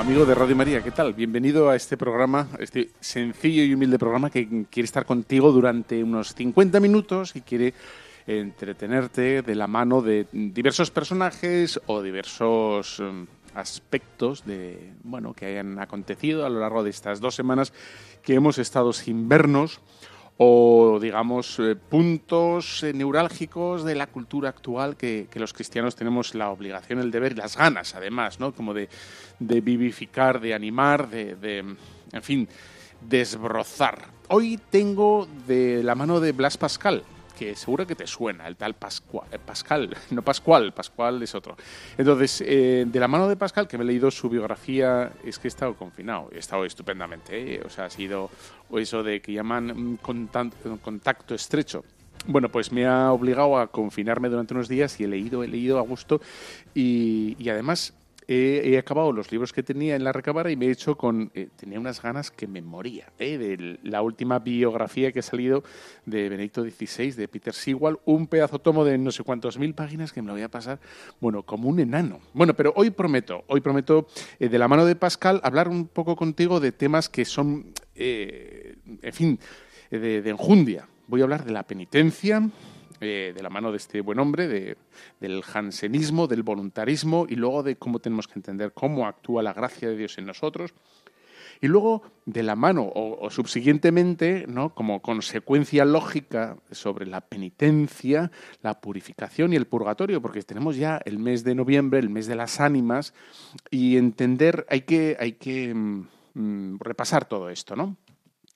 Amigo de Radio María, ¿qué tal? Bienvenido a este programa, este sencillo y humilde programa que quiere estar contigo durante unos 50 minutos y quiere entretenerte de la mano de diversos personajes o diversos em, aspectos de bueno que hayan acontecido a lo largo de estas dos semanas que hemos estado sin vernos o, digamos, eh, puntos eh, neurálgicos de la cultura actual que, que, los cristianos tenemos la obligación, el deber y las ganas, además, ¿no? Como de, de vivificar, de animar, de, de, en fin, desbrozar. Hoy tengo de la mano de Blas Pascal, que seguro que te suena, el tal Pascual, Pascal, no Pascual, Pascual es otro. Entonces, eh, de la mano de Pascal, que me he leído su biografía, es que he estado confinado, he estado estupendamente, ¿eh? o sea, ha sido eso de que llaman contacto estrecho. Bueno, pues me ha obligado a confinarme durante unos días y he leído, he leído a gusto y además he, acabado los libros que tenía en la recámara y me he hecho con... Eh, tenía unas ganas que me moría, ¿eh? de la última biografía que ha salido de Benedicto XVI, de Peter Sewell, un pedazo tomo de no sé cuántos mil páginas que me lo voy a pasar, bueno, como un enano. Bueno, pero hoy prometo, hoy prometo, eh, de la mano de Pascal, hablar un poco contigo de temas que son, eh, en fin, de, de enjundia. Voy a hablar de la penitencia, de la mano de este buen hombre, de, del jansenismo, del voluntarismo y luego de cómo tenemos que entender cómo actúa la gracia de Dios en nosotros. Y luego, de la mano o, subsiguientemente, ¿no? como consecuencia lógica sobre la penitencia, la purificación y el purgatorio, porque tenemos ya el mes de noviembre, el mes de las ánimas, y entender, hay que, hay que mm, repasar todo esto, ¿no?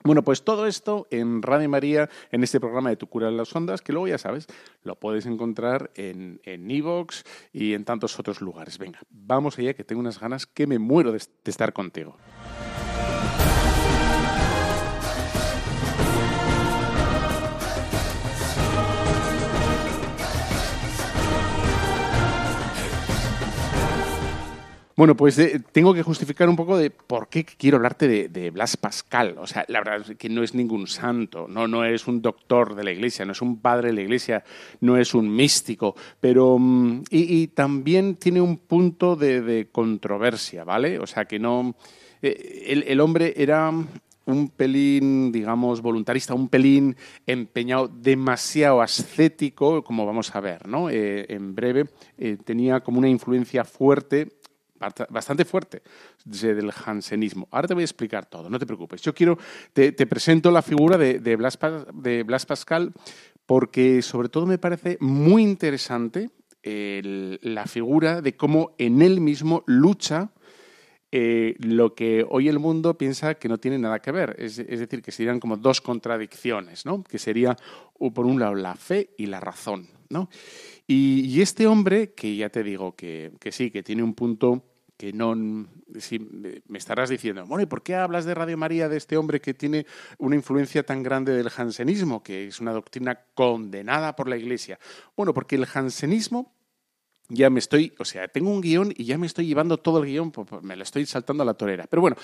Bueno, pues todo esto en Radio María, en este programa de Tu cura en las ondas, que luego ya sabes, lo puedes encontrar en Evox en y en tantos otros lugares. Venga, vamos allá, que tengo unas ganas que me muero de estar contigo. Bueno, pues de, tengo que justificar un poco de por qué quiero hablarte de, Blas Pascal. O sea, la verdad es que no es ningún santo, no, no es un doctor de la iglesia, no es un padre de la iglesia, no es un místico, pero. Y, y también tiene un punto de, controversia, ¿vale? O sea, que no. Eh, el, hombre era un pelín, digamos, voluntarista, un pelín empeñado, demasiado ascético, como vamos a ver, ¿no? Eh, en breve, eh, tenía como una influencia fuerte bastante fuerte del jansenismo. Ahora te voy a explicar todo, no te preocupes. Yo quiero, te, te presento la figura de, Blas, de, Blas, Pascal porque sobre todo me parece muy interesante la figura de cómo en él mismo lucha eh, lo que hoy el mundo piensa que no tiene nada que ver. Es, decir, que serían como dos contradicciones, ¿no? Que sería, por un lado, la fe y la razón, ¿no? Y, este hombre, que ya te digo que, sí, que tiene un punto que no... Si me estarás diciendo, bueno, ¿y por qué hablas de Radio María de este hombre que tiene una influencia tan grande del jansenismo, que es una doctrina condenada por la Iglesia? Bueno, porque el jansenismo ya me estoy, o sea, tengo un guion y ya me estoy llevando todo el guion, pues, me lo estoy saltando a la torera. Pero bueno,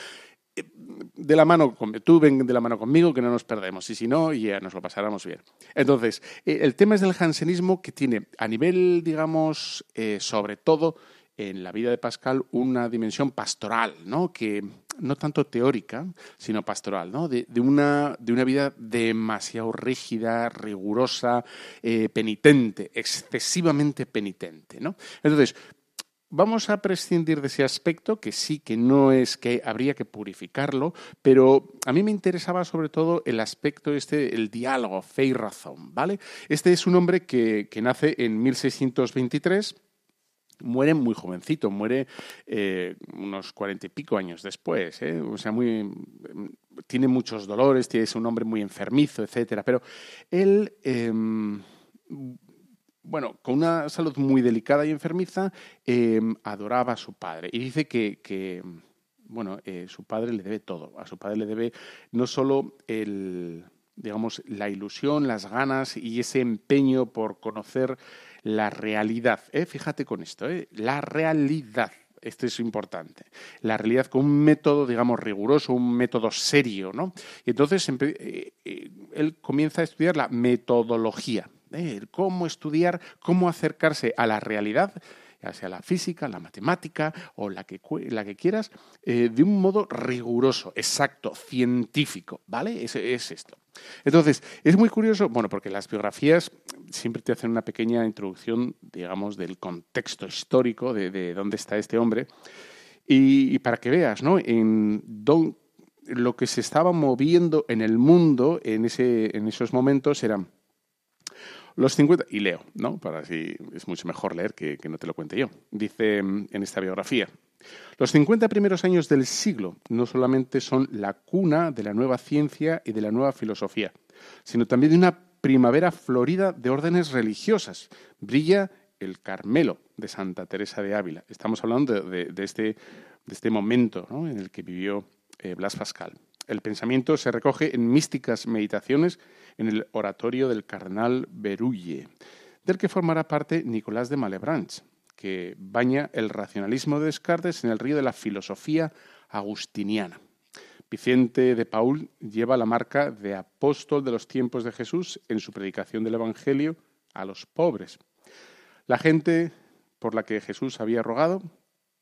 de la mano tú ven de la mano conmigo que no nos perdemos y si no ya nos lo pasáramos bien entonces el tema es del jansenismo que tiene a nivel digamos eh, sobre todo en la vida de Pascal una dimensión pastoral no que no tanto teórica sino pastoral no de, una de una vida demasiado rígida rigurosa eh, penitente excesivamente penitente no entonces Vamos a prescindir de ese aspecto, que sí que no es que habría que purificarlo, pero a mí me interesaba sobre todo el aspecto este, el diálogo, fe y razón, ¿vale? Este es un hombre que, que nace en 1623 muere muy jovencito, muere eh, unos cuarenta y pico años después, ¿eh? o sea, muy, tiene muchos dolores, es un hombre muy enfermizo, etcétera, pero él, em, bueno, con una salud muy delicada y enfermiza, em, adoraba a su padre y dice que, bueno, eh, su padre le debe todo, a su padre le debe no solo el digamos, la ilusión, las ganas y ese empeño por conocer la realidad. ¿eh? Fíjate con esto, ¿eh? la realidad. Esto es importante. La realidad con un método, digamos, riguroso, un método serio, ¿no? Y entonces eh, él comienza a estudiar la metodología, cómo estudiar, cómo acercarse a la realidad ya sea la física, la matemática o la que, la que quieras, de un modo riguroso, exacto, científico, ¿vale? Es, es esto. Entonces, es muy curioso, bueno, porque las biografías siempre te hacen una pequeña introducción, digamos, del contexto histórico de, dónde está este hombre. Y, para que veas, ¿no? En lo que se estaba moviendo en el mundo en, ese, en esos momentos eran los 50, y leo, ¿no? Para así es mucho mejor leer que, que no te lo cuente yo. Dice mm, en esta biografía, los 50 primeros años del siglo no solamente son la cuna de la nueva ciencia y de la nueva filosofía, sino también de una primavera florida de órdenes religiosas. Brilla el Carmelo de Santa Teresa de Ávila. Estamos hablando de, este, este, momento en el que vivió eh, Blas Pascal. El pensamiento se recoge en místicas meditaciones en el oratorio del cardenal Berulle, del que formará parte Nicolás de Malebranche, que baña el racionalismo de Descartes en el río de la filosofía agustiniana. Vicente de Paul lleva la marca de apóstol de los tiempos de Jesús en su predicación del Evangelio a los pobres. La gente por la que Jesús había rogado,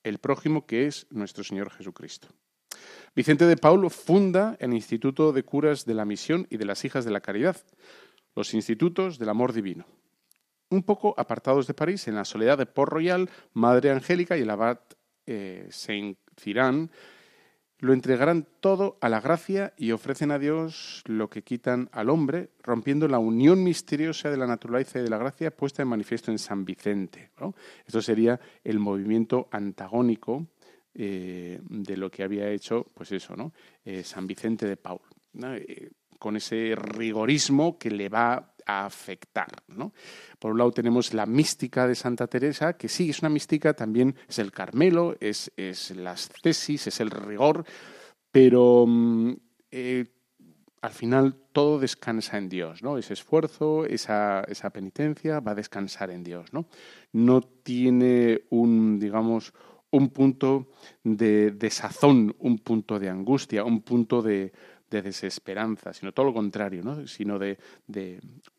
el prójimo que es nuestro Señor Jesucristo. Vicente de Paul funda el Instituto de Curas de la Misión y de las Hijas de la Caridad, los Institutos del Amor Divino un poco apartados de París, en la soledad de Port Royal, Madre Angélica y el abad eh, Saint Cirán lo entregarán todo a la gracia y ofrecen a Dios lo que quitan al hombre, rompiendo la unión misteriosa de la naturaleza y de la gracia puesta en manifiesto en San Vicente. Esto sería el movimiento antagónico eh, de lo que había hecho, pues eso, ¿no? Eh, San Vicente de Paul, con ese rigorismo que le va a afectar. ¿no? Por un lado tenemos la mística de Santa Teresa, que sí, es una mística, también es el Carmelo, es, es las tesis, es el rigor, pero mm, eh, al final todo descansa en Dios, ¿no? Ese esfuerzo, esa, esa, penitencia va a descansar en Dios, ¿no? No tiene un, digamos, un punto de desazón, un punto de angustia, un punto de, de desesperanza, sino todo lo contrario, ¿no? sino de,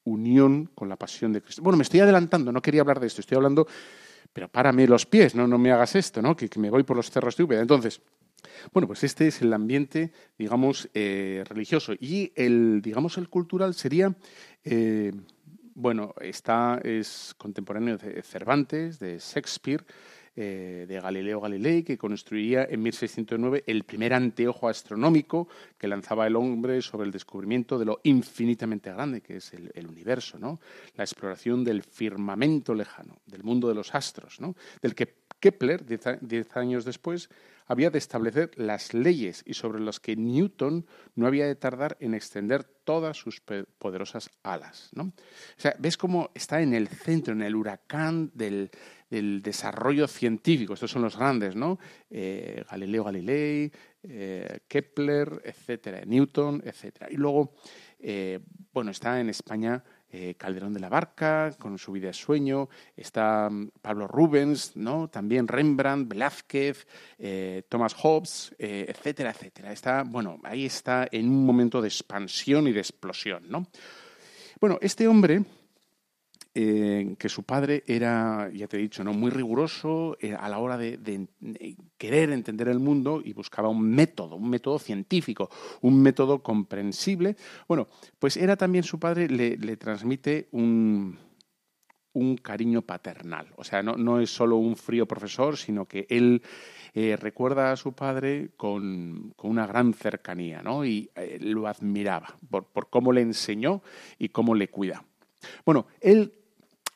unión con la pasión de Cristo. Bueno, me estoy adelantando, no quería hablar de esto, estoy hablando, pero párame los pies, no, no me hagas esto, ¿no? que, me voy por los cerros de Úbeda. Entonces, bueno, pues este es el ambiente, digamos, eh, religioso. Y el, digamos, el cultural sería, eh, bueno, está, es contemporáneo de Cervantes, de Shakespeare, eh, de Galileo Galilei, que construiría en 1609 el primer anteojo astronómico que lanzaba el hombre sobre el descubrimiento de lo infinitamente grande que es el, universo, ¿no? la exploración del firmamento lejano, del mundo de los astros, ¿no? del que Kepler, diez años después, había de establecer las leyes y sobre las que Newton no había de tardar en extender todas sus poderosas alas. ¿no? O sea, ves cómo está en el centro, en el huracán del, del desarrollo científico. Estos son los grandes, ¿no? Eh, Galileo Galilei, eh, Kepler, etcétera, Newton, etcétera. Y luego, eh, bueno, está en España Calderón de la Barca, con su vida de sueño, está mm, Pablo Rubens, ¿no? también Rembrandt, Velázquez, Thomas Hobbes, etcétera, etcétera. Está, bueno, ahí está en un momento de expansión y de explosión. ¿no? Bueno, este hombre eh, que su padre era, ya te he dicho, ¿no? muy riguroso eh, a la hora de, querer entender el mundo y buscaba un método, un método científico, un método comprensible. Bueno, pues era también su padre, le, transmite un, un cariño paternal. O sea, no, es solo un frío profesor, sino que él eh, recuerda a su padre con, una gran cercanía, ¿no? Y lo admiraba por, por, cómo le enseñó y cómo le cuida. Bueno, él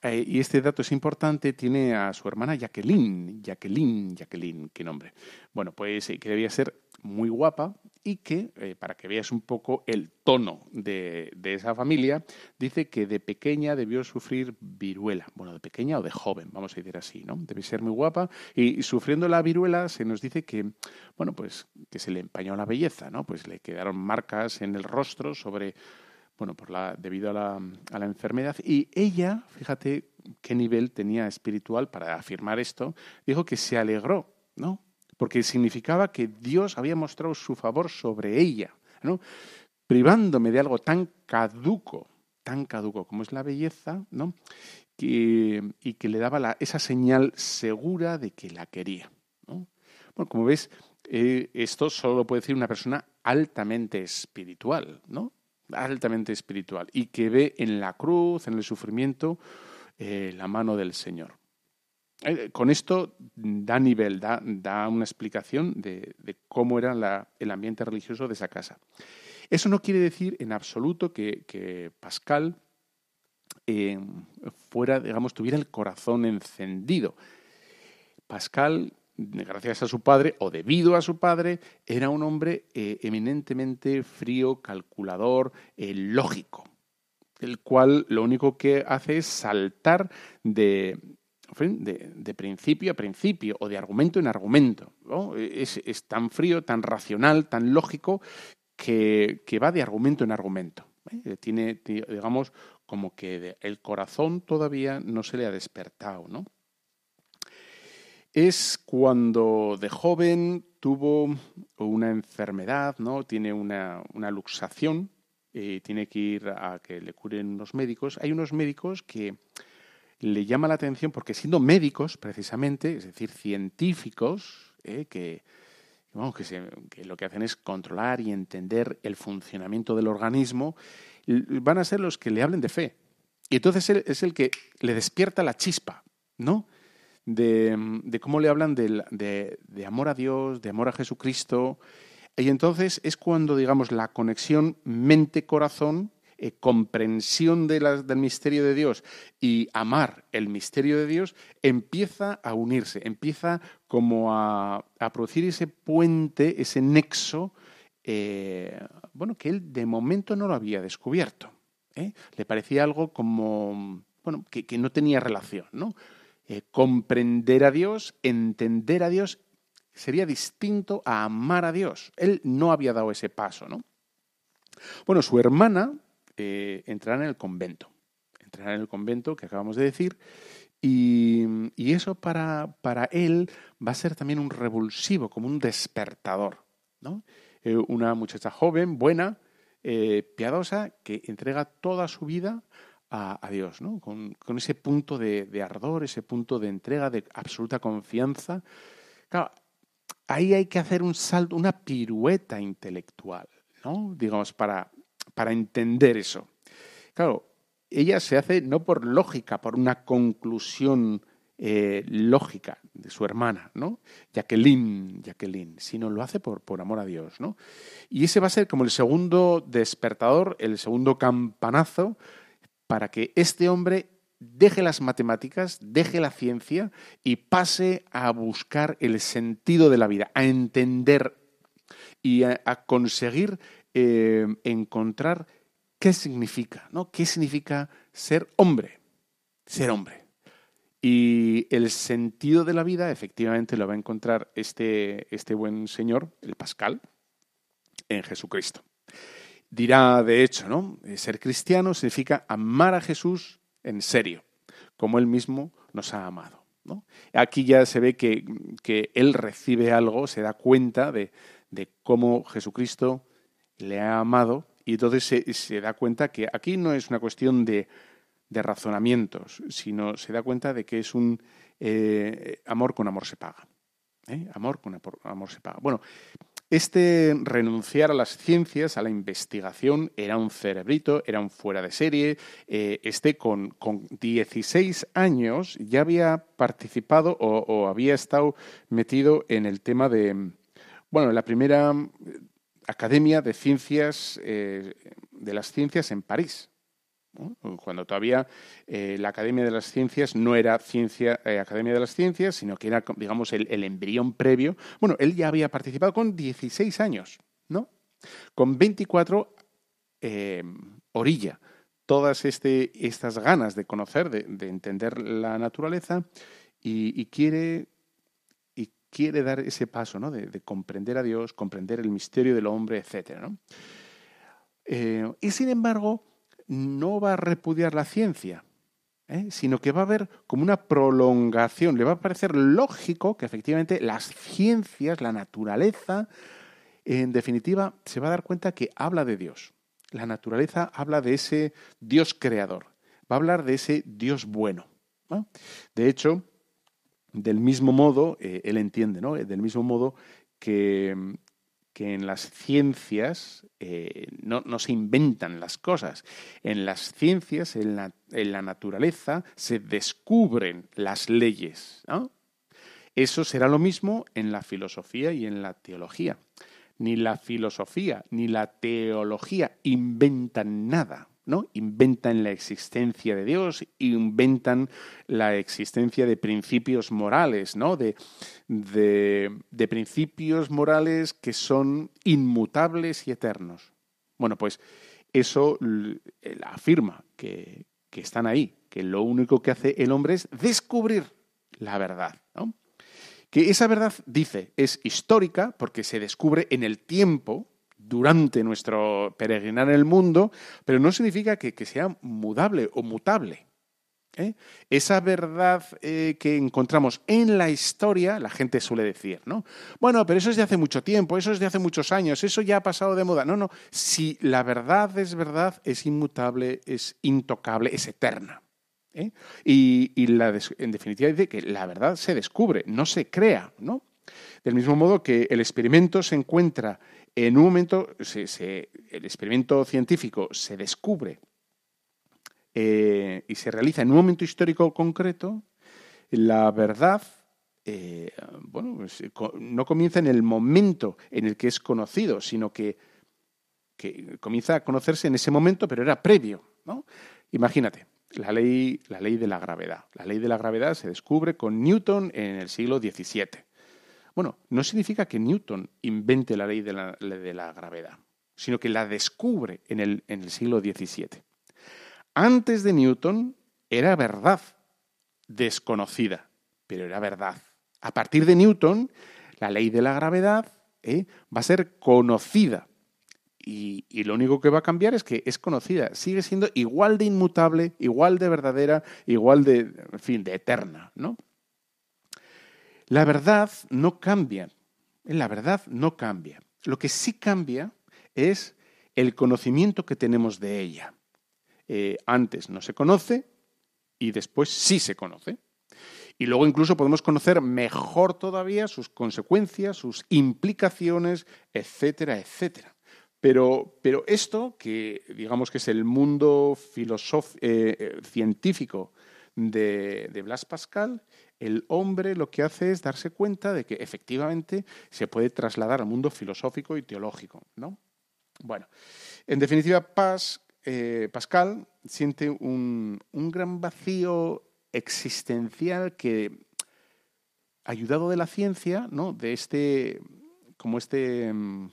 eh, y este dato es importante, tiene a su hermana Jacqueline, Jacqueline, Jacqueline, qué nombre. Bueno, pues que debía ser muy guapa y que, eh, para que veas un poco el tono de, esa familia, dice que de pequeña debió sufrir viruela. Bueno, de pequeña o de joven, vamos a decir así, ¿no? Debe ser muy guapa. Y, sufriendo la viruela se nos dice que, bueno, pues que se le empañó la belleza, ¿no? Pues le quedaron marcas en el rostro sobre, bueno, por la, debido a la, a la enfermedad. Y ella, fíjate qué nivel tenía espiritual para afirmar esto, dijo que se alegró, ¿no? porque significaba que Dios había mostrado su favor sobre ella, ¿no? privándome de algo tan caduco, tan caduco como es la belleza, ¿no? y que le daba esa señal segura de que la quería. ¿no? Bueno, como ves, eh, esto solo lo puede decir una persona altamente espiritual, ¿no? Altamente espiritual, y que ve en la cruz, en el sufrimiento, eh, la mano del Señor. Eh, con esto da nivel, da, da una explicación de, cómo era el ambiente religioso de esa casa. Eso no quiere decir en absoluto que, Pascal eh, fuera, digamos, tuviera el corazón encendido. Pascal, gracias a su padre, o debido a su padre, era un hombre eh, eminentemente frío, calculador, lógico, el cual lo único que hace es saltar de, principio a principio o de argumento en argumento. Es, tan frío, tan racional, tan lógico que, va de argumento en argumento. ¿eh? Tiene, digamos, como que el corazón todavía no se le ha despertado, ¿no? Es cuando de joven tuvo una enfermedad, ¿no? Tiene una, luxación, y tiene que ir a que le curen unos médicos. Hay unos médicos que le llama la atención porque siendo médicos, precisamente, es decir, científicos, eh, que, que, lo que hacen es controlar y entender el funcionamiento del organismo, van a ser los que le hablen de fe. Y entonces es el que le despierta la chispa, ¿no? De, cómo le hablan de, de, amor a Dios, de amor a Jesucristo. Y entonces es cuando, digamos, la conexión mente-corazón eh, comprensión del misterio de Dios y amar el misterio de Dios, empieza a unirse, empieza como a, producir ese puente, ese nexo, eh, bueno, que él de momento no lo había descubierto. ¿eh? Le parecía algo como, bueno, que, no tenía relación, ¿no? Comprender a Dios, entender a Dios, sería distinto a amar a Dios. Él no había dado ese paso, ¿no? Bueno, su hermana, eh, entrará en el convento. Entrará en el convento que acabamos de decir. Y, eso para, para, él va a ser también un revulsivo, como un despertador. ¿no? Eh, una muchacha joven, buena, eh, piadosa, que entrega toda su vida a, Dios, ¿no? con, ese punto de, ardor, ese punto de entrega, de absoluta confianza. Claro, ahí hay que hacer un salto, una pirueta intelectual, ¿no? digamos, para, para entender eso. Claro, ella se hace no por lógica, por una conclusión eh, lógica de su hermana, ¿no? Jacqueline, Jacqueline, sino lo hace por, por amor a Dios, ¿no? Y ese va a ser como el segundo despertador, el segundo campanazo para que este hombre deje las matemáticas, deje la ciencia y pase a buscar el sentido de la vida, a entender y a conseguir eh, encontrar qué significa, ¿no? ¿Qué significa ser hombre? Ser hombre. Y el sentido de la vida, efectivamente, lo va a encontrar este, este buen señor, el Pascal, en Jesucristo. Dirá, de hecho, ¿no? Ser cristiano significa amar a Jesús en serio, como él mismo nos ha amado. ¿no? Aquí ya se ve que, que, él recibe algo, se da cuenta de, de cómo Jesucristo le ha amado y entonces se, da cuenta que aquí no es una cuestión de, razonamientos, sino se da cuenta de que es un eh, amor con amor se paga. ¿eh? Amor con amor se paga. Bueno, este renunciar a las ciencias, a la investigación, era un cerebrito, era un fuera de serie. Eh, este con, con, 16 años ya había participado o, había estado metido en el tema de, bueno, la primera Academia de Ciencias, eh, de las Ciencias en París. Cuando todavía eh, la Academia de las Ciencias no era ciencia, eh, Academia de las Ciencias, sino que era, digamos, el, embrión previo. Bueno, él ya había participado con 16 años, ¿no? Con 24 eh, orilla todas este, estas ganas de conocer, de, entender la naturaleza y, y quiere dar ese paso, ¿no? De, comprender a Dios, comprender el misterio del hombre, etc. y sin embargo, no va a repudiar la ciencia, ¿eh? sino que va a haber como una prolongación. Le va a parecer lógico que efectivamente las ciencias, la naturaleza, en definitiva, se va a dar cuenta que habla de Dios. La naturaleza habla de ese Dios creador, va a hablar de ese Dios bueno. De hecho, del mismo modo, eh, él entiende, ¿no? Del mismo modo que, que en las ciencias eh, no, se inventan las cosas. En las ciencias, en la, naturaleza, se descubren las leyes. Eso será lo mismo en la filosofía y en la teología. Ni la filosofía ni la teología inventan nada. ¿No? Inventan la existencia de Dios, inventan la existencia de principios morales, ¿no? De, de, principios morales que son inmutables y eternos. Bueno, pues eso afirma que, que están ahí, que lo único que hace el hombre es descubrir la verdad. Que esa verdad, dice, es histórica porque se descubre en el tiempo, durante nuestro peregrinar en el mundo, pero no significa que, sea mudable o mutable. ¿eh? Esa verdad eh, que encontramos en la historia, la gente suele decir, ¿no? Bueno, pero eso es de hace mucho tiempo, eso es de hace muchos años, eso ya ha pasado de moda. No, no, si la verdad es verdad, es inmutable, es intocable, es eterna. ¿eh? Y, en definitiva dice que la verdad se descubre, no se crea, ¿no? Del mismo modo que el experimento se encuentra en un momento, el experimento científico se descubre eh, y se realiza en un momento histórico concreto, la verdad eh, bueno, pues, no comienza en el momento en el que es conocido, sino que, que, comienza a conocerse en ese momento, pero era previo. ¿no? Imagínate, la ley, la ley de la gravedad. La ley de la gravedad se descubre con Newton en el siglo XVII. Bueno, no significa que Newton invente la ley de la, gravedad, sino que la descubre en el, siglo XVII. Antes de Newton era verdad desconocida, pero era verdad. A partir de Newton, la ley de la gravedad ¿eh? va a ser conocida. Y, y, lo único que va a cambiar es que es conocida, sigue siendo igual de inmutable, igual de verdadera, igual de, en fin, de eterna, ¿no? La verdad no cambia. La verdad no cambia. Lo que sí cambia es el conocimiento que tenemos de ella. Eh, antes no se conoce y después sí se conoce. Y luego incluso podemos conocer mejor todavía sus consecuencias, sus implicaciones, etcétera, etcétera. Pero, pero esto, que digamos que es el mundo eh, eh, científico de, de Blas Pascal, el hombre lo que hace es darse cuenta de que efectivamente se puede trasladar al mundo filosófico y teológico. ¿no? Bueno, en definitiva, eh, Pascal siente un, gran vacío existencial que, ayudado de la ciencia, ¿no? de este, como este mm,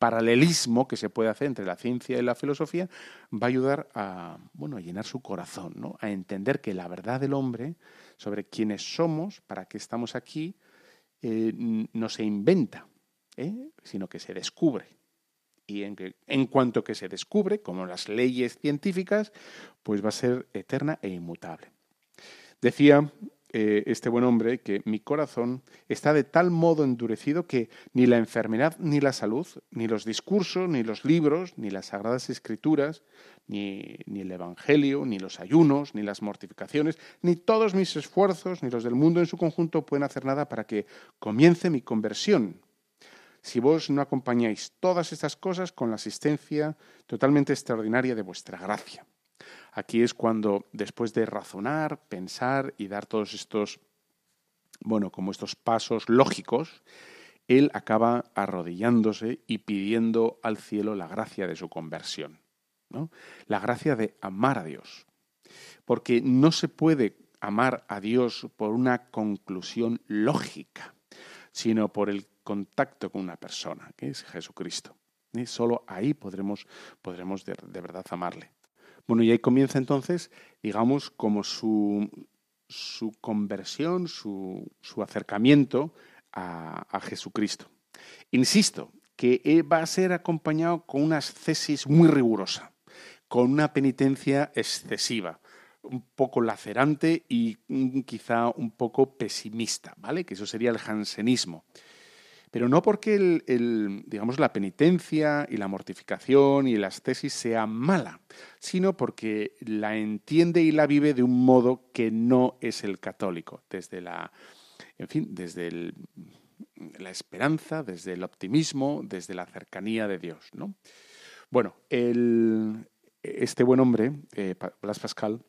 paralelismo que se puede hacer entre la ciencia y la filosofía, va a ayudar a, bueno, a llenar su corazón, ¿no? a entender que la verdad del hombre sobre quiénes somos, para qué estamos aquí, eh, no se inventa, ¿eh? sino que se descubre. Y en, en cuanto que se descubre, como las leyes científicas, pues va a ser eterna e inmutable. Decía eh, este buen hombre que mi corazón está de tal modo endurecido que ni la enfermedad ni la salud, ni los discursos, ni los libros, ni las sagradas escrituras, ni, ni el Evangelio, ni los ayunos, ni las mortificaciones, ni todos mis esfuerzos, ni los del mundo en su conjunto pueden hacer nada para que comience mi conversión. Si vos no acompañáis todas estas cosas con la asistencia totalmente extraordinaria de vuestra gracia. Aquí es cuando, después de razonar, pensar y dar todos estos, bueno, como estos pasos lógicos, él acaba arrodillándose y pidiendo al cielo la gracia de su conversión. ¿no? La gracia de amar a Dios. Porque no se puede amar a Dios por una conclusión lógica, sino por el contacto con una persona, que es Jesucristo. Y solo ahí podremos, podremos de, verdad amarle. Bueno, y ahí comienza entonces, digamos, como su, su conversión, su, su acercamiento a, a, Jesucristo. Insisto, que va a ser acompañado con una ascesis muy rigurosa, con una penitencia excesiva, un poco lacerante y quizá un poco pesimista, ¿vale? Que eso sería el jansenismo. Pero no porque el, digamos, la penitencia y la mortificación y la ascesis sea mala, sino porque la entiende y la vive de un modo que no es el católico, desde la, en fin, desde la esperanza, desde el optimismo, desde la cercanía de Dios, ¿no? Bueno, este buen hombre, eh, Blas Pascal,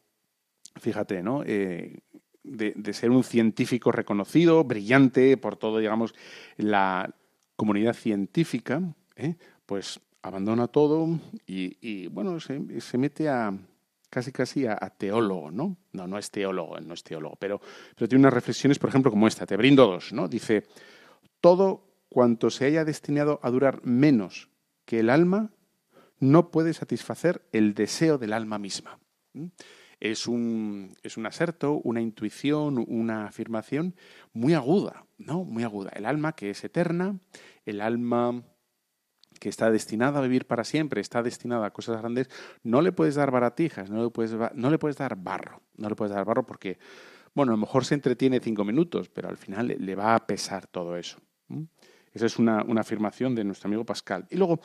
fíjate, ¿no? Eh, de, ser un científico reconocido, brillante por todo, digamos, la comunidad científica, ¿eh? pues abandona todo y, bueno, se, mete a casi casi a, teólogo, ¿no? No, no es teólogo, no es teólogo, pero, pero tiene unas reflexiones, por ejemplo, como esta, te brindo dos, ¿no? Dice, todo cuanto se haya destinado a durar menos que el alma, no puede satisfacer el deseo del alma misma es un, es un aserto, una intuición, una afirmación muy aguda, ¿no? Muy aguda. El alma que es eterna, el alma que está destinada a vivir para siempre, está destinada a cosas grandes, no le puedes dar baratijas, no le puedes, no le puedes dar barro, no le puedes dar barro porque, bueno, a lo mejor se entretiene cinco minutos, pero al final le, va a pesar todo eso. Esa es una, una afirmación de nuestro amigo Pascal. Y luego,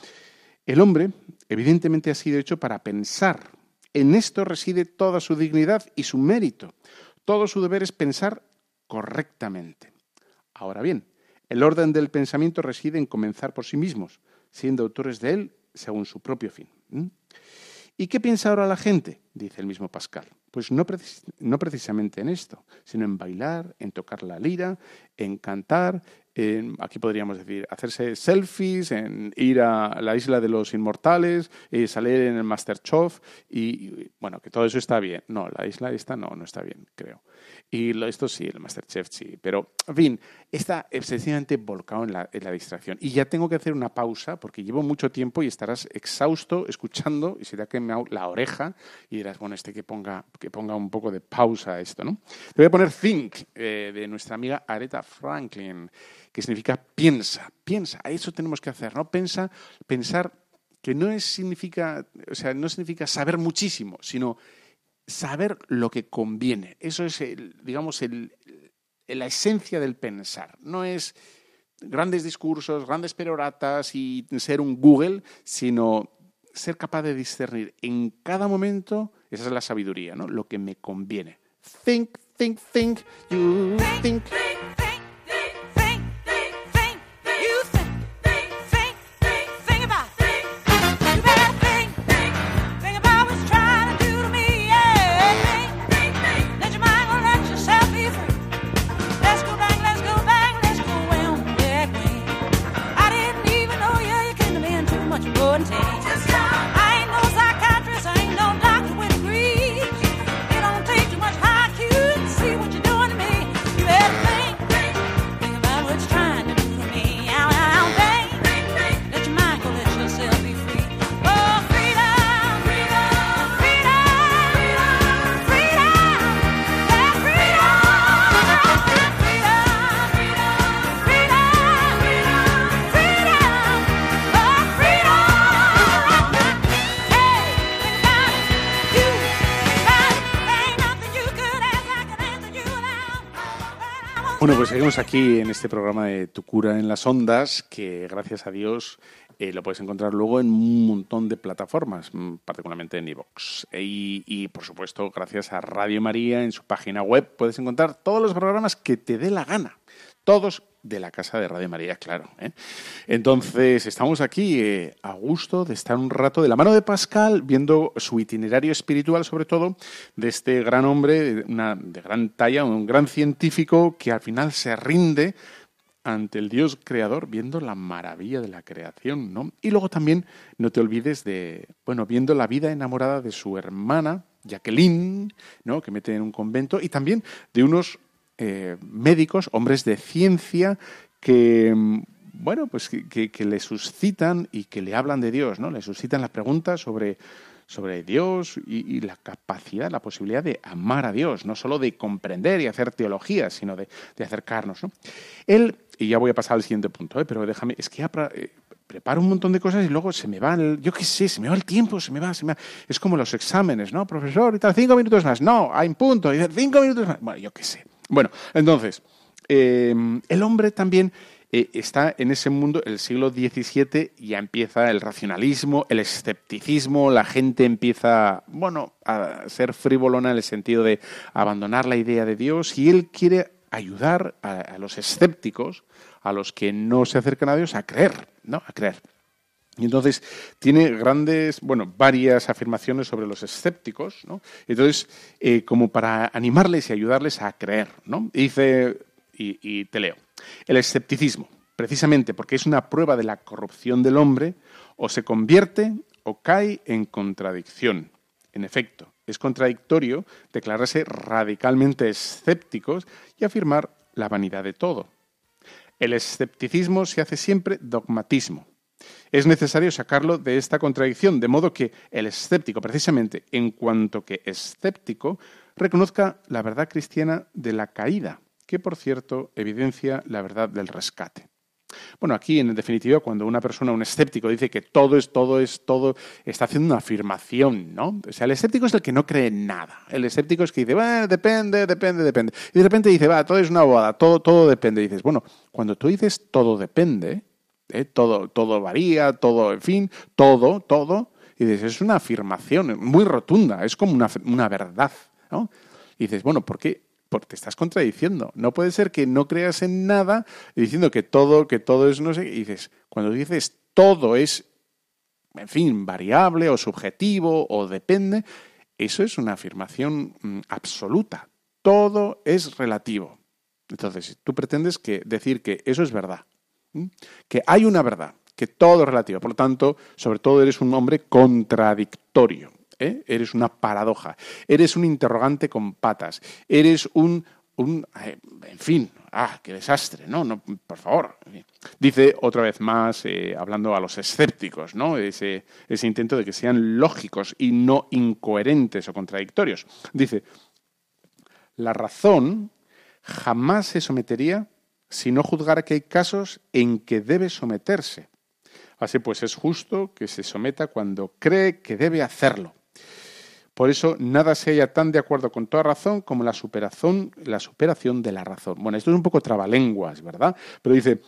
el hombre evidentemente ha sido hecho para pensar, en esto reside toda su dignidad y su mérito. Todo su deber es pensar correctamente. Ahora bien, el orden del pensamiento reside en comenzar por sí mismos, siendo autores de él según su propio fin. ¿Y qué piensa ahora la gente? Dice el mismo Pascal. Pues no, no, precisamente en esto, sino en bailar, en tocar la lira, en cantar, aquí podríamos decir, hacerse selfies, en ir a la isla de los inmortales, y salir en el Masterchef y, bueno, que todo eso está bien. No, la isla esta no, no está bien, creo. Y esto sí, el Masterchef sí. Pero, en fin, está excesivamente volcado en la, distracción. Y ya tengo que hacer una pausa porque llevo mucho tiempo y estarás exhausto escuchando y se te ha quemado la oreja y dirás, bueno, este que ponga, que ponga un poco de pausa a esto, ¿no? Te voy a poner Think eh, de nuestra amiga Aretha Franklin que significa piensa, piensa, a eso tenemos que hacer, ¿no? Pensa, pensar que no es, significa, o sea, no significa saber muchísimo, sino saber lo que conviene. Eso es, digamos, la esencia del pensar. No es grandes discursos, grandes peroratas y ser un Google, sino ser capaz de discernir en cada momento, esa es la sabiduría, ¿no? Lo que me conviene. Think, think, think, you think. Seguimos aquí en este programa de Tu cura en las ondas, que gracias a Dios eh, lo puedes encontrar luego en un montón de plataformas, mm, particularmente en iVoox. Y, y, por supuesto, gracias a Radio María en su página web puedes encontrar todos los programas que te dé la gana. Todos de la Casa de Radio María, claro. ¿eh? Entonces, estamos aquí eh, a gusto de estar un rato de la mano de Pascal, viendo su itinerario espiritual, sobre todo, de este gran hombre, una, de gran talla, un gran científico que al final se rinde ante el Dios creador, viendo la maravilla de la creación, ¿no? Y luego también no te olvides de, bueno, viendo la vida enamorada de su hermana, Jacqueline, ¿no? Que mete en un convento, y también de unos eh, médicos, hombres de ciencia, que, bueno, pues que, que, le suscitan y que le hablan de Dios, ¿no? Le suscitan las preguntas sobre sobre Dios y, la capacidad, la posibilidad de amar a Dios, no solo de comprender y hacer teología, sino de, acercarnos. ¿no? Él, y ya voy a pasar al siguiente punto, ¿eh? pero déjame, es que ya eh, preparo un montón de cosas y luego se me va, el, yo qué sé, se me va el tiempo, se me va, se me va. Es como los exámenes, ¿no? Profesor, y tal, cinco minutos más. No, hay un punto, y cinco minutos más. Bueno, yo qué sé. Bueno, entonces, eh, el hombre también eh, está en ese mundo, el siglo XVII ya empieza el racionalismo, el escepticismo, la gente empieza, bueno, a ser frivolona en el sentido de abandonar la idea de Dios y él quiere ayudar a, los escépticos, a los que no se acercan a Dios, a creer, ¿no? A creer. Y entonces tiene grandes, bueno, varias afirmaciones sobre los escépticos, ¿no? Entonces, eh, como para animarles y ayudarles a creer, ¿no? dice, y te leo. El escepticismo, precisamente porque es una prueba de la corrupción del hombre, o se convierte o cae en contradicción. En efecto, es contradictorio declararse radicalmente escépticos y afirmar la vanidad de todo. El escepticismo se hace siempre dogmatismo. Es necesario sacarlo de esta contradicción, de modo que el escéptico, precisamente en cuanto que escéptico, reconozca la verdad cristiana de la caída, que por cierto evidencia la verdad del rescate. Bueno, aquí en definitiva, cuando una persona, un escéptico, dice que todo es, todo es, todo, está haciendo una afirmación, ¿no? O sea, el escéptico es el que no cree en nada. El escéptico es que dice, bueno, depende, depende, depende. Y de repente dice, va, todo es una boda, todo, todo depende. Y dices, bueno, cuando tú dices todo depende, ¿eh? todo, todo varía, todo, en fin, todo, todo, y dices, es una afirmación muy rotunda, es como una, una verdad, ¿no? Y dices, bueno, ¿por qué? porque te estás contradiciendo. No puede ser que no creas en nada diciendo que todo, que todo es no sé. Y dices, cuando dices todo es, en fin, variable o subjetivo o depende, eso es una afirmación mm, absoluta. Todo es relativo. Entonces, tú pretendes que decir que eso es verdad, que hay una verdad, que todo es relativo. Por lo tanto, sobre todo eres un hombre contradictorio. ¿eh? Eres una paradoja, eres un interrogante con patas, eres un, un eh, en fin, ah, qué desastre, ¿no? no por favor. Dice otra vez más, eh, hablando a los escépticos, ¿no? Ese, ese intento de que sean lógicos y no incoherentes o contradictorios. Dice, la razón jamás se sometería si no juzgara que hay casos en que debe someterse. Así pues, es justo que se someta cuando cree que debe hacerlo. Por eso nada se halla tan de acuerdo con toda razón como la superación, la superación de la razón. Bueno, esto es un poco trabalenguas, ¿verdad? Pero dice,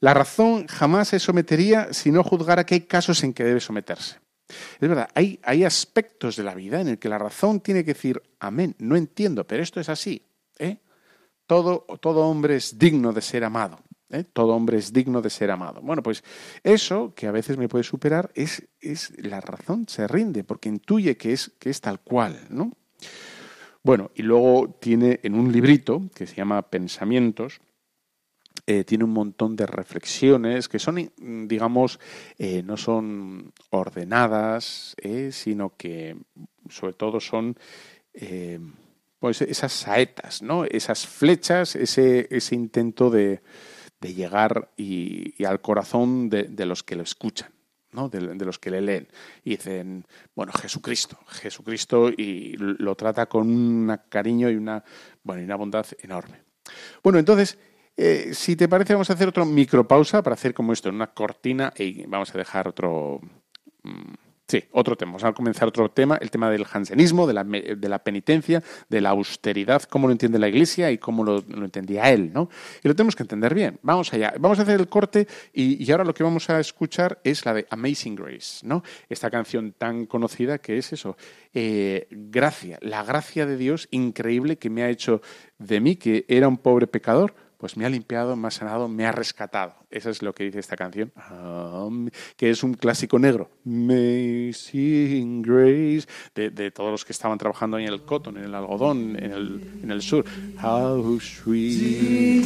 la razón jamás se sometería si no juzgara que hay casos en que debe someterse. Es verdad, hay, hay aspectos de la vida en el que la razón tiene que decir, amén, no entiendo, pero esto es así. ¿eh? Todo, todo hombre es digno de ser amado. ¿eh? Todo hombre es digno de ser amado. Bueno, pues eso, que a veces me puede superar, es, es la razón, se rinde, porque intuye que es, que es tal cual, ¿no? Bueno, y luego tiene en un librito que se llama Pensamientos, eh, tiene un montón de reflexiones que son, digamos, eh, no son ordenadas, sino que sobre todo son esas saetas, ¿no? esas flechas, ese, ese intento de, de llegar y, al corazón de, los que lo escuchan. ¿no? De, los que le leen. Y dicen, bueno, Jesucristo, Jesucristo, y lo trata con un cariño y una, bueno, y una bondad enorme. Bueno, entonces, eh, si te parece, vamos a hacer otra micropausa para hacer como esto, una cortina, y vamos a dejar otro... Mm, Sí, otro tema. Vamos a comenzar otro tema, el tema del jansenismo, de la, de la penitencia, de la austeridad, cómo lo entiende la Iglesia y cómo lo, entendía él, ¿no? Y lo tenemos que entender bien. Vamos allá. Vamos a hacer el corte y, ahora lo que vamos a escuchar es la de Amazing Grace, ¿no? Esta canción tan conocida que es eso, eh, gracia, la gracia de Dios increíble que me ha hecho de mí, que era un pobre pecador, pues me ha limpiado, me ha sanado, me ha rescatado. Eso es lo que dice esta canción, que es un clásico negro. Amazing Grace, de, todos los que estaban trabajando en el cotton, en el algodón, en el, sur. How sweet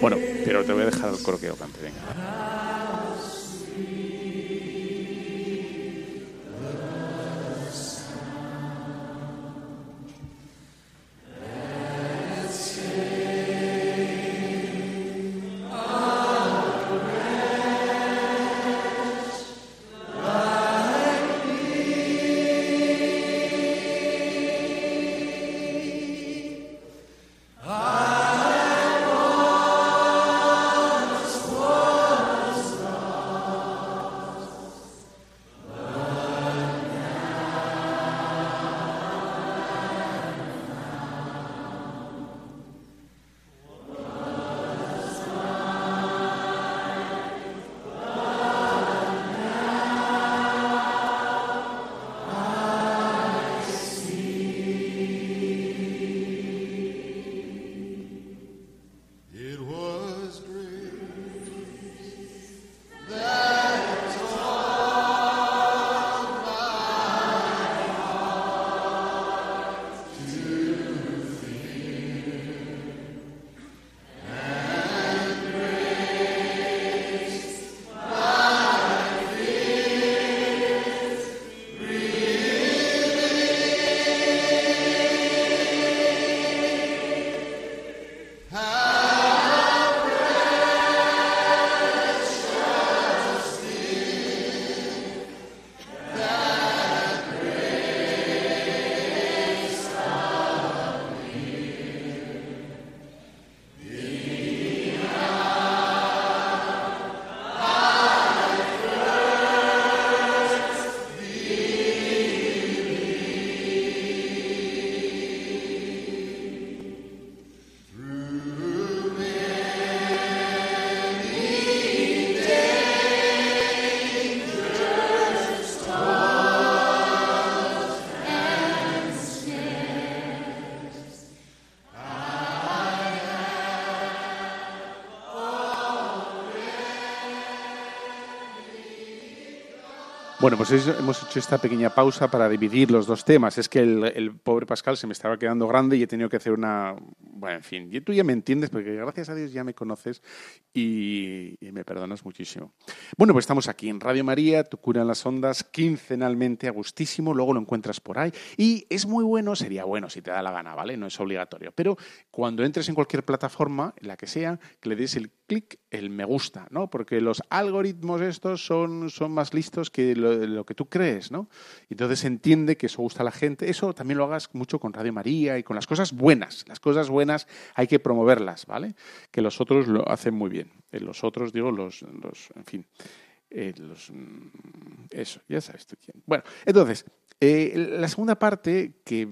Bueno, pero te voy a dejar el coro que cante, venga. Bueno, pues hemos hecho esta pequeña pausa para dividir los dos temas. Es que el, pobre Pascal se me estaba quedando grande y he tenido que hacer una... Bueno, en fin, tú ya me entiendes porque gracias a Dios ya me conoces y, me perdonas muchísimo. Bueno, pues estamos aquí en Radio María, Tu cura en las ondas, quincenalmente, a gustísimo, luego lo encuentras por ahí. Y es muy bueno, sería bueno si te da la gana, ¿vale? No es obligatorio. Pero cuando entres en cualquier plataforma, la que sea, que le des el el me gusta, ¿no? Porque los algoritmos estos son, son más listos que lo, que tú crees, ¿no? Entonces entiende que eso gusta a la gente. Eso también lo hagas mucho con Radio María y con las cosas buenas. Las cosas buenas hay que promoverlas, ¿vale? Que los otros lo hacen muy bien. Eh, los otros, digo, los, los en fin, eh, los, mm, eso, ya sabes tú quién. Bueno, entonces, eh, la segunda parte que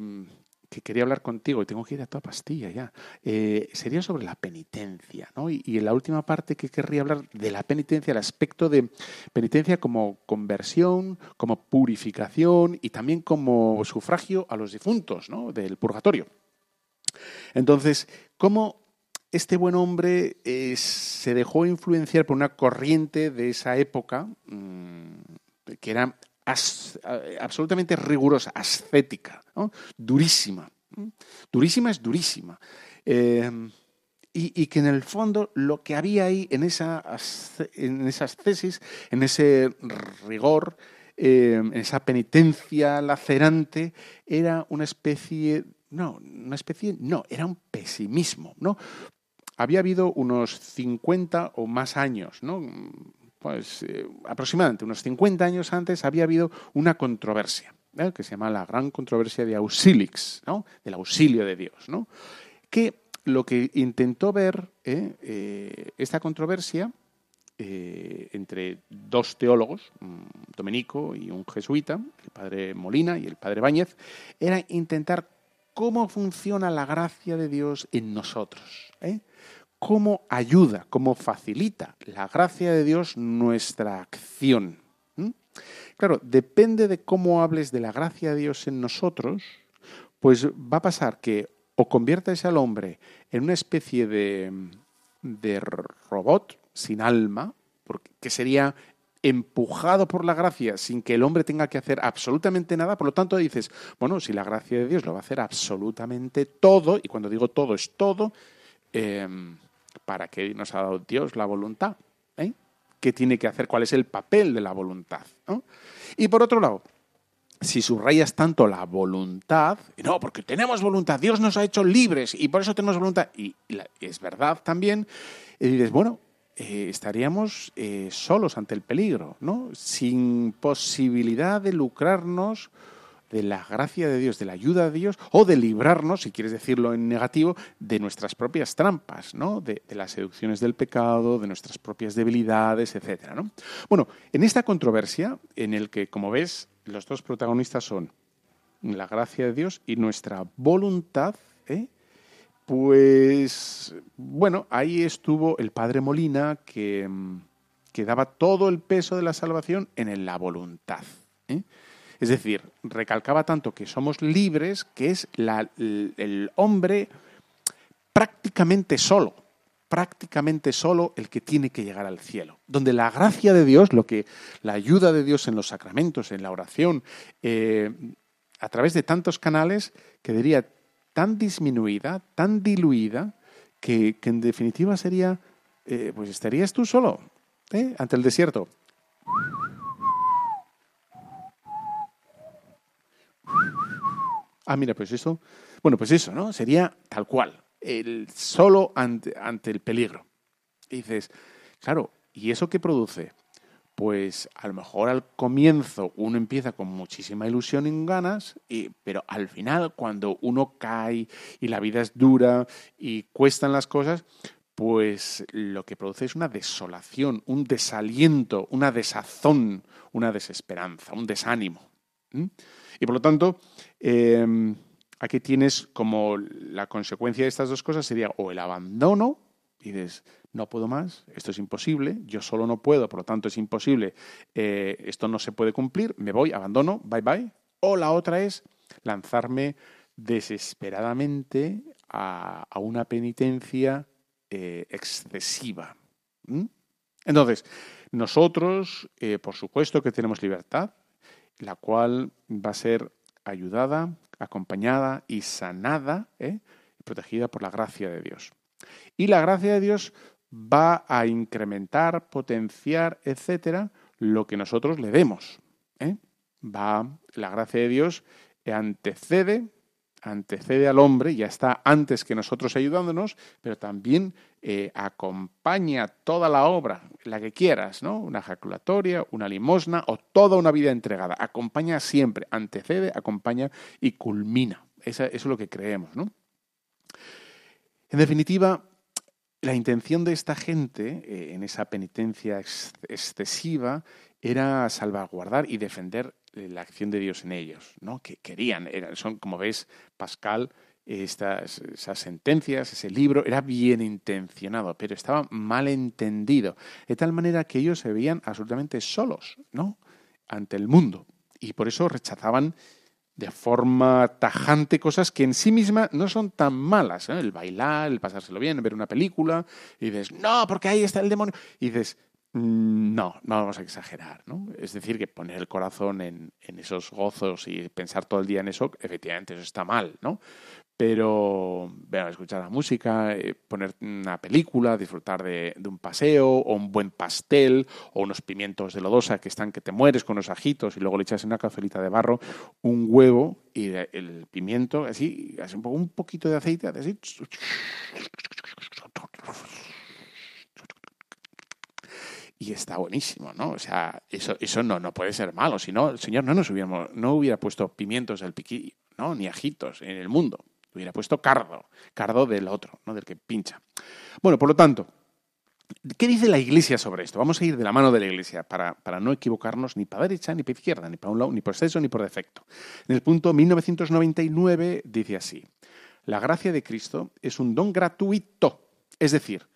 que quería hablar contigo, y tengo que ir a toda pastilla ya, eh, sería sobre la penitencia. ¿no? Y, en la última parte que querría hablar de la penitencia, el aspecto de penitencia como conversión, como purificación y también como sufragio a los difuntos ¿no? del purgatorio. Entonces, ¿cómo este buen hombre eh, se dejó influenciar por una corriente de esa época mm, que era absolutamente rigurosa, ascética, durísima. Durísima es durísima. Eh, y, que en el fondo lo que había ahí en, esa, en esas tesis, en ese rigor, eh, en esa penitencia lacerante, era una especie, no, una especie, no, era un pesimismo, ¿no? Había habido unos 50 o más años, ¿no? Pues eh, aproximadamente unos 50 años antes había habido una controversia, ¿eh? que se llama la gran controversia de Auxilix, ¿no? del auxilio de Dios, ¿no? que lo que intentó ver ¿eh? esta controversia entre dos teólogos, un dominico y un jesuita, el padre Molina y el padre Báñez, era intentar cómo funciona la gracia de Dios en nosotros. ¿eh? Cómo ayuda, cómo facilita la gracia de Dios nuestra acción. Claro, depende de cómo hables de la gracia de Dios en nosotros, pues va a pasar que o conviertes al hombre en una especie de, robot sin alma, que sería empujado por la gracia sin que el hombre tenga que hacer absolutamente nada, por lo tanto dices, bueno, si la gracia de Dios lo va a hacer absolutamente todo, y cuando digo todo es todo, eh, ¿para qué nos ha dado Dios la voluntad? ¿Eh? ¿Qué tiene que hacer? ¿Cuál es el papel de la voluntad? Y por otro lado, si subrayas tanto la voluntad, no, porque tenemos voluntad, Dios nos ha hecho libres y por eso tenemos voluntad, y, es verdad también, y dices, bueno, eh, estaríamos eh, solos ante el peligro, ¿no? Sin posibilidad de lucrarnos de la gracia de Dios, de la ayuda de Dios, o de librarnos, si quieres decirlo en negativo, de nuestras propias trampas, ¿no? De, las seducciones del pecado, de nuestras propias debilidades, etcétera, ¿no? Bueno, en esta controversia, en el que, como ves, los dos protagonistas son la gracia de Dios y nuestra voluntad, ¿eh? pues bueno, ahí estuvo el padre Molina que, que, daba todo el peso de la salvación en la voluntad. ¿eh? Es decir, recalcaba tanto que somos libres que es el hombre prácticamente solo, prácticamente solo el que tiene que llegar al cielo. Donde la gracia de Dios, lo que la ayuda de Dios en los sacramentos, en la oración, eh, a través de tantos canales, quedaría tan disminuida, tan diluida, que, en definitiva sería, eh, pues estarías tú solo ¿eh? ante el desierto. Ah, mira, pues eso, bueno, pues eso, ¿no? Sería tal cual el solo ante, el peligro. Y dices, claro, ¿y eso qué produce? Pues a lo mejor al comienzo uno empieza con muchísima ilusión y ganas, y, pero al final cuando uno cae y la vida es dura y cuestan las cosas, pues lo que produce es una desolación, un desaliento, una desazón, una desesperanza, un desánimo. Y por lo tanto, em, aquí tienes como la consecuencia de estas dos cosas sería o el abandono, y dices, no puedo más, esto es imposible, yo solo no puedo, por lo tanto es imposible, eh, esto no se puede cumplir, me voy, abandono, bye bye. O la otra es lanzarme desesperadamente a, una penitencia eh, excesiva. Entonces, nosotros, eh, por supuesto que tenemos libertad, la cual va a ser ayudada, acompañada y sanada, ¿eh? protegida por la gracia de Dios. Y la gracia de Dios va a incrementar, potenciar, etcétera, lo que nosotros le demos. ¿eh? Va, la gracia de Dios antecede antecede al hombre, ya está antes que nosotros ayudándonos, pero también eh, acompaña toda la obra, la que quieras, ¿no? Una ejaculatoria, una limosna o toda una vida entregada. Acompaña siempre, antecede, acompaña y culmina. eso es lo que creemos, ¿no? En definitiva, la intención de esta gente eh, en esa penitencia excesiva era salvaguardar y defender eh, la acción de Dios en ellos, ¿no? Que querían, son como ves, Pascal, estas, esas sentencias, ese libro, era bien intencionado, pero estaba mal entendido, de tal manera que ellos se veían absolutamente solos, ¿no? Ante el mundo. Y por eso rechazaban de forma tajante cosas que en sí mismas no son tan malas. ¿eh? El bailar, el pasárselo bien, ver una película, y dices, no, porque ahí está el demonio. Y dices, Mm, no, no vamos a exagerar, ¿no? Es decir, que poner el corazón en, esos gozos y pensar todo el día en eso, efectivamente, eso está mal, ¿no? Pero ver, escuchar la música, eh, poner una película, disfrutar de, un paseo, o un buen pastel, o unos pimientos de lodosa que están que te mueres con unos ajitos y luego le echas en una cazuelita de barro un huevo y el pimiento, así, un, poquito de aceite, así y está buenísimo, ¿no? O sea, eso, eso no, no puede ser malo, si no, el Señor no nos hubiéramos, no hubiera puesto pimientos del piquillo, ¿no? Ni ajitos en el mundo. Hubiera puesto cardo, cardo del otro, ¿no? Del que pincha. Bueno, por lo tanto, ¿qué dice la Iglesia sobre esto? Vamos a ir de la mano de la Iglesia para, para no equivocarnos ni para derecha, ni para izquierda, ni para un lado, ni por exceso, ni por defecto. En el punto 1999 dice así, la gracia de Cristo es un don gratuito, es decir,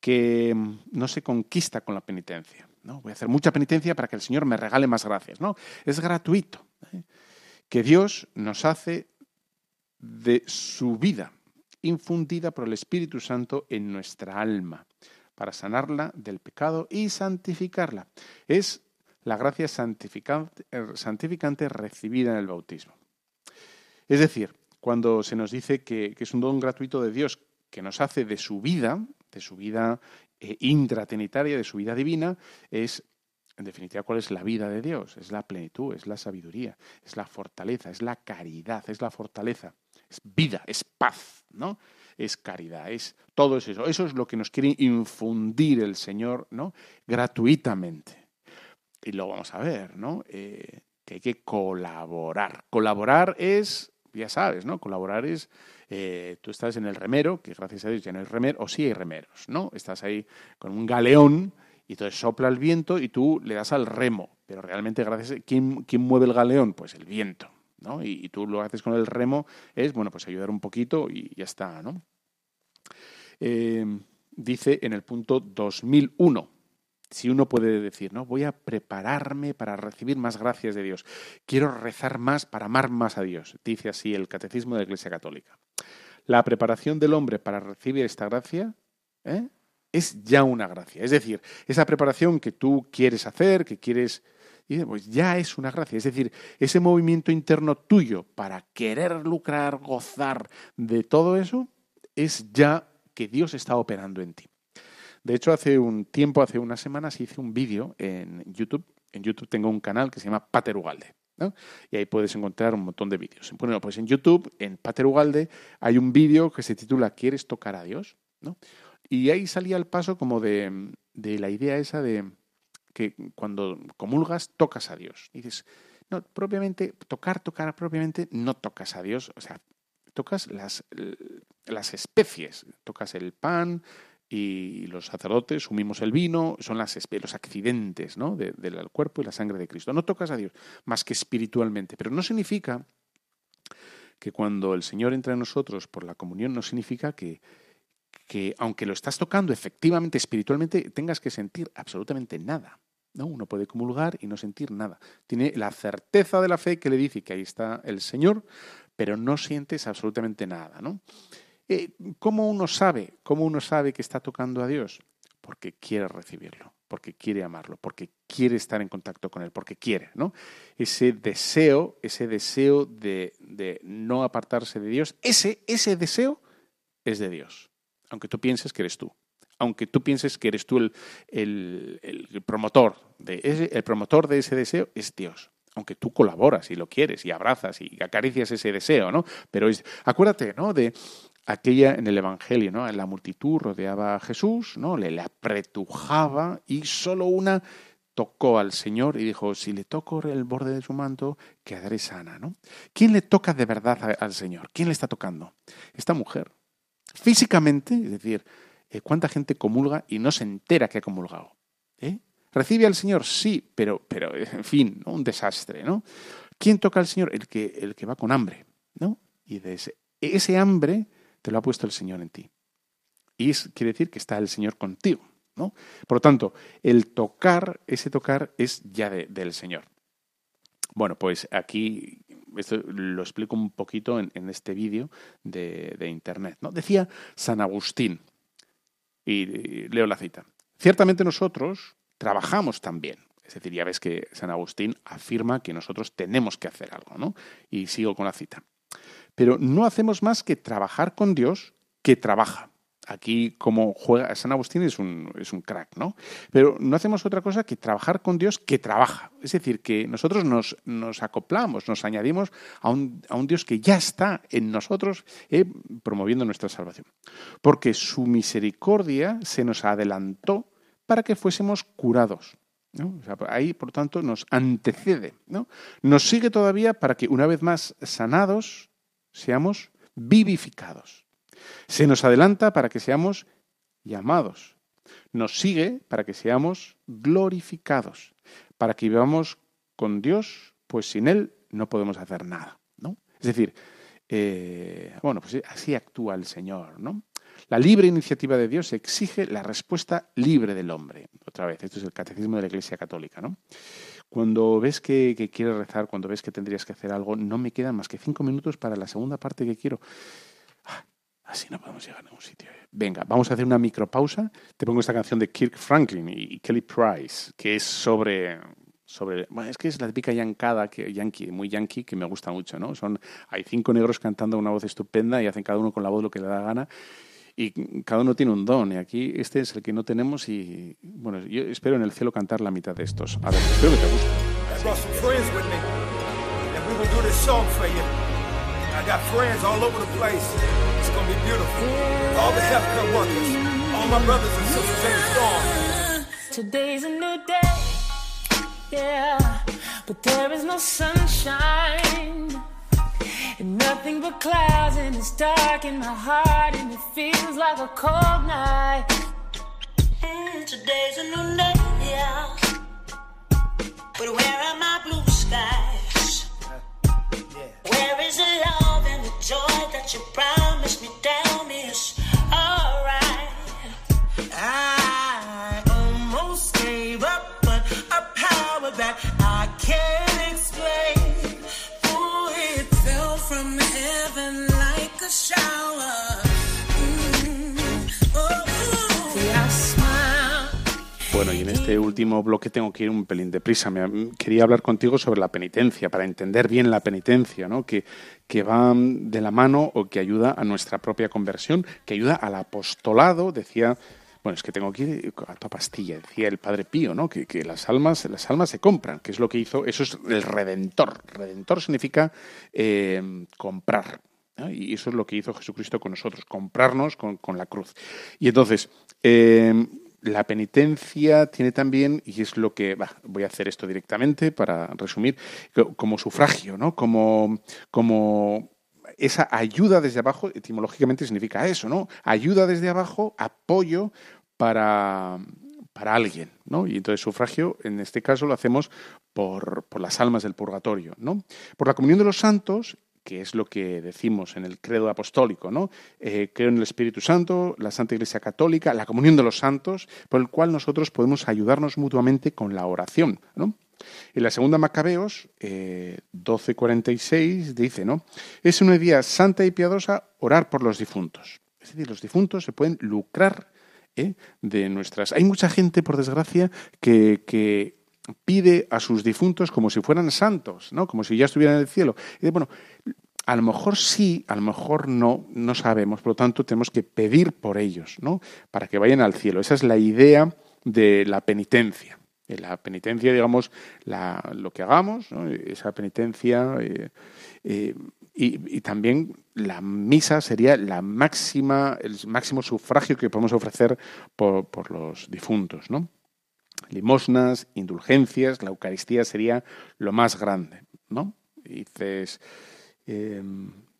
que mm, no se conquista con la penitencia. ¿no? Voy a hacer mucha penitencia para que el Señor me regale más gracias. No, es gratuito. ¿eh? Que Dios nos hace de su vida, infundida por el Espíritu Santo en nuestra alma, para sanarla del pecado y santificarla. Es la gracia santificante, santificante recibida en el bautismo. Es decir, cuando se nos dice que, es un don gratuito de Dios que nos hace de su vida, de su vida eh, intratrinitaria, de su vida divina, es, en definitiva, cuál es la vida de Dios. Es la plenitud, es la sabiduría, es la fortaleza, es la caridad, es la fortaleza, es vida, es paz, ¿no? Es caridad, es todo eso. Eso es lo que nos quiere infundir el Señor, ¿no? Gratuitamente. Y lo vamos a ver, ¿no? Eh, que hay que colaborar. Colaborar es, ya sabes, ¿no? Colaborar es eh, tú estás en el remero, que gracias a Dios ya no hay remero, o sí hay remeros, ¿no? Estás ahí con un galeón y entonces sopla el viento y tú le das al remo, pero realmente gracias a ¿quién, quién mueve el galeón? Pues el viento, ¿no? Y, tú lo haces con el remo es, bueno, pues ayudar un poquito y ya está, ¿no? Eh, dice en el punto 2001, si uno puede decir, ¿no? Voy a prepararme para recibir más gracias de Dios. Quiero rezar más para amar más a Dios, dice así el Catecismo de la Iglesia Católica. La preparación del hombre para recibir esta gracia ¿eh? es ya una gracia. Es decir, esa preparación que tú quieres hacer, que quieres pues ya es una gracia. Es decir, ese movimiento interno tuyo para querer lucrar, gozar de todo eso, es ya que Dios está operando en ti. De hecho, hace un tiempo, hace unas semanas, hice un vídeo en YouTube. En YouTube tengo un canal que se llama Pater Ugalde. Y ahí puedes encontrar un montón de vídeos. Bueno, pues en YouTube, en Pater Ugalde, hay un vídeo que se titula ¿Quieres tocar a Dios? Y ahí salía el paso como de, de, la idea esa de que cuando comulgas tocas a Dios. Y dices, no, propiamente, tocar, tocar propiamente, no tocas a Dios. O sea, tocas las, las especies, tocas el pan, y los sacerdotes sumimos el vino, son las, los accidentes ¿no? del cuerpo y la sangre de Cristo. No tocas a Dios más que espiritualmente, pero no significa que cuando el Señor entra en nosotros por la comunión, no significa que, que aunque lo estás tocando efectivamente, espiritualmente, tengas que sentir absolutamente nada. ¿No? Uno puede comulgar y no sentir nada. Tiene la certeza de la fe que le dice que ahí está el Señor, pero no sientes absolutamente nada. ¿no? Eh, ¿Cómo uno sabe? ¿Cómo uno sabe que está tocando a Dios? Porque quiere recibirlo, porque quiere amarlo, porque quiere estar en contacto con Él, porque quiere, ¿no? Ese deseo, ese deseo de, no apartarse de Dios, ese, ese deseo es de Dios, aunque tú pienses que eres tú aunque tú pienses que eres tú el, promotor de ese, el promotor de ese deseo es Dios. Aunque tú colaboras y lo quieres y abrazas y acaricias ese deseo, ¿no? Pero acuérdate, ¿no? De aquella en el Evangelio, ¿no? La multitud rodeaba a Jesús, ¿no? Le, apretujaba y solo una tocó al Señor y dijo, si le toco el borde de su manto, quedaré sana, ¿no? ¿Quién le toca de verdad al Señor? ¿Quién le está tocando? Esta mujer. Físicamente, es decir, eh, ¿cuánta gente comulga y no se entera que ha comulgado? ¿Eh? ¿Recibe al Señor? Sí, pero, pero en fin, un desastre, ¿no? ¿Quién toca al Señor? El que, el que va con hambre, ¿no? Y ese, hambre te lo ha puesto el Señor en ti. Y quiere decir que está el Señor contigo. ¿no? Por lo tanto, el tocar, ese tocar es ya del Señor. Bueno, pues aquí esto lo explico un poquito en, este vídeo de, Internet. Decía San Agustín, y leo la cita, ciertamente nosotros trabajamos también. Es decir, ya ves que San Agustín afirma que nosotros tenemos que hacer algo, ¿no? Y sigo con la cita. Pero no hacemos más que trabajar con Dios que trabaja. Aquí, como juega San Agustín, es un, es un crack, ¿no? Pero no hacemos otra cosa que trabajar con Dios que trabaja. Es decir, que nosotros nos, nos acoplamos, nos añadimos a un, a un, Dios que ya está en nosotros eh, promoviendo nuestra salvación. Porque su misericordia se nos adelantó para que fuésemos curados. ahí, por tanto, nos antecede. ¿no? Nos sigue todavía para que, una vez más sanados, seamos vivificados. Se nos adelanta para que seamos llamados. Nos sigue para que seamos glorificados, para que vivamos con Dios, pues sin Él no podemos hacer nada. ¿no? Es decir, eh, bueno, pues así actúa el Señor. ¿no? La libre iniciativa de Dios exige la respuesta libre del hombre. Otra vez, esto es el catecismo de la Iglesia Católica. ¿no? Cuando ves que, quieres rezar, cuando ves que tendrías que hacer algo, no me quedan más que cinco minutos para la segunda parte que quiero. Así no podemos llegar a ningún sitio. Venga, vamos a hacer una micropausa. Te pongo esta canción de Kirk Franklin y Kelly Price, que es sobre sobre bueno, es que es la típica yankada que yankee muy yankee que me gusta mucho no son hay cinco negros cantando una voz estupenda y hacen cada uno con la voz lo que le da gana y cada uno tiene un don. Y aquí este es el que no tenemos y, bueno, yo espero en el cielo cantar la mitad de estos. A ver, espero que te guste. I got friends all over the place. It's gonna be beautiful. All the healthcare workers, all my brothers and sisters in the storm. Today's a new day, yeah, but there is no sunshine. And nothing but clouds, and it's dark in my heart, and it feels like a cold night. Mm, today's a new day, yeah. But where are my blue skies? Where is the love and the joy that you promised me? Tell me it's alright. I Bueno, y en este último bloque tengo que ir un pelín deprisa. Me, quería hablar contigo sobre la penitencia, para entender bien la penitencia, ¿no? que, que va de la mano o que ayuda a nuestra propia conversión, que ayuda al apostolado, decía... Bueno, es que tengo ir a toda pastilla, decía el Padre Pío, ¿no? Que, que las almas, las almas se compran, que es lo que hizo, eso es el redentor. Redentor significa eh, comprar. ¿no? Y eso es lo que hizo Jesucristo con nosotros, comprarnos con, con la cruz. Y entonces, eh, la penitencia tiene también, y es lo que voy a hacer esto directamente para resumir, co- como sufragio, ¿no? Como, como esa ayuda desde abajo, etimológicamente significa eso, ¿no? Ayuda desde abajo, apoyo para, para alguien, ¿no? Y entonces sufragio, en este caso, lo hacemos por, por las almas del purgatorio, ¿no? Por la comunión de los santos que es lo que decimos en el credo apostólico, ¿no? Eh, creo en el Espíritu Santo, la Santa Iglesia Católica, la comunión de los santos, por el cual nosotros podemos ayudarnos mutuamente con la oración. En la segunda Macabeos, eh, 12.46, dice, ¿no? Es una idea santa y piadosa orar por los difuntos. Es decir, los difuntos se pueden lucrar ¿eh? de nuestras... Hay mucha gente, por desgracia, que, que pide a sus difuntos como si fueran santos, ¿no? Como si ya estuvieran en el cielo. Y bueno, a lo mejor sí, a lo mejor no, no sabemos, por lo tanto tenemos que pedir por ellos, ¿no? Para que vayan al cielo. Esa es la idea de la penitencia. De La penitencia, digamos, lo que hagamos, ¿no? esa penitencia, eh, eh, y, y también la misa sería la máxima, el máximo sufragio que podemos ofrecer por, por los difuntos, ¿no? Limosnas, indulgencias, la Eucaristía sería lo más grande, ¿no? Dices, eh,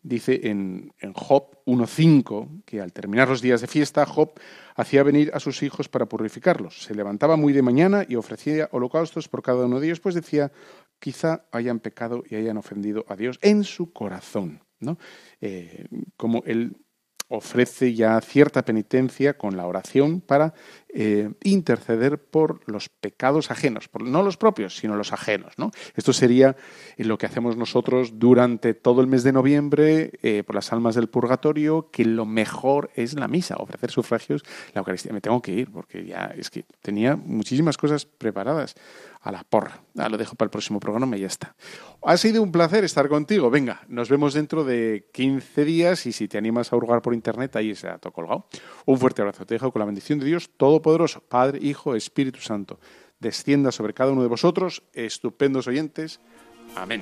dice en, en Job 1.5 que al terminar los días de fiesta, Job hacía venir a sus hijos para purificarlos. Se levantaba muy de mañana y ofrecía holocaustos por cada uno de ellos, pues decía, quizá hayan pecado y hayan ofendido a Dios en su corazón, ¿no? Eh, como él ofrece ya cierta penitencia con la oración para eh, interceder por los pecados ajenos, por, no los propios, sino los ajenos. ¿no? Esto sería lo que hacemos nosotros durante todo el mes de noviembre eh, por las almas del purgatorio, que lo mejor es la misa, ofrecer sufragios, la Eucaristía. Me tengo que ir porque ya es que tenía muchísimas cosas preparadas a la porra. Ah, lo dejo para el próximo programa y ya está. Ha sido un placer estar contigo. Venga, nos vemos dentro de 15 días y si te animas a hurgar por internet, ahí se ha todo colgado. Un fuerte abrazo. Te dejo con la bendición de Dios Todopoderoso, Padre, Hijo, Espíritu Santo. Descienda sobre cada uno de vosotros, estupendos oyentes. Amén.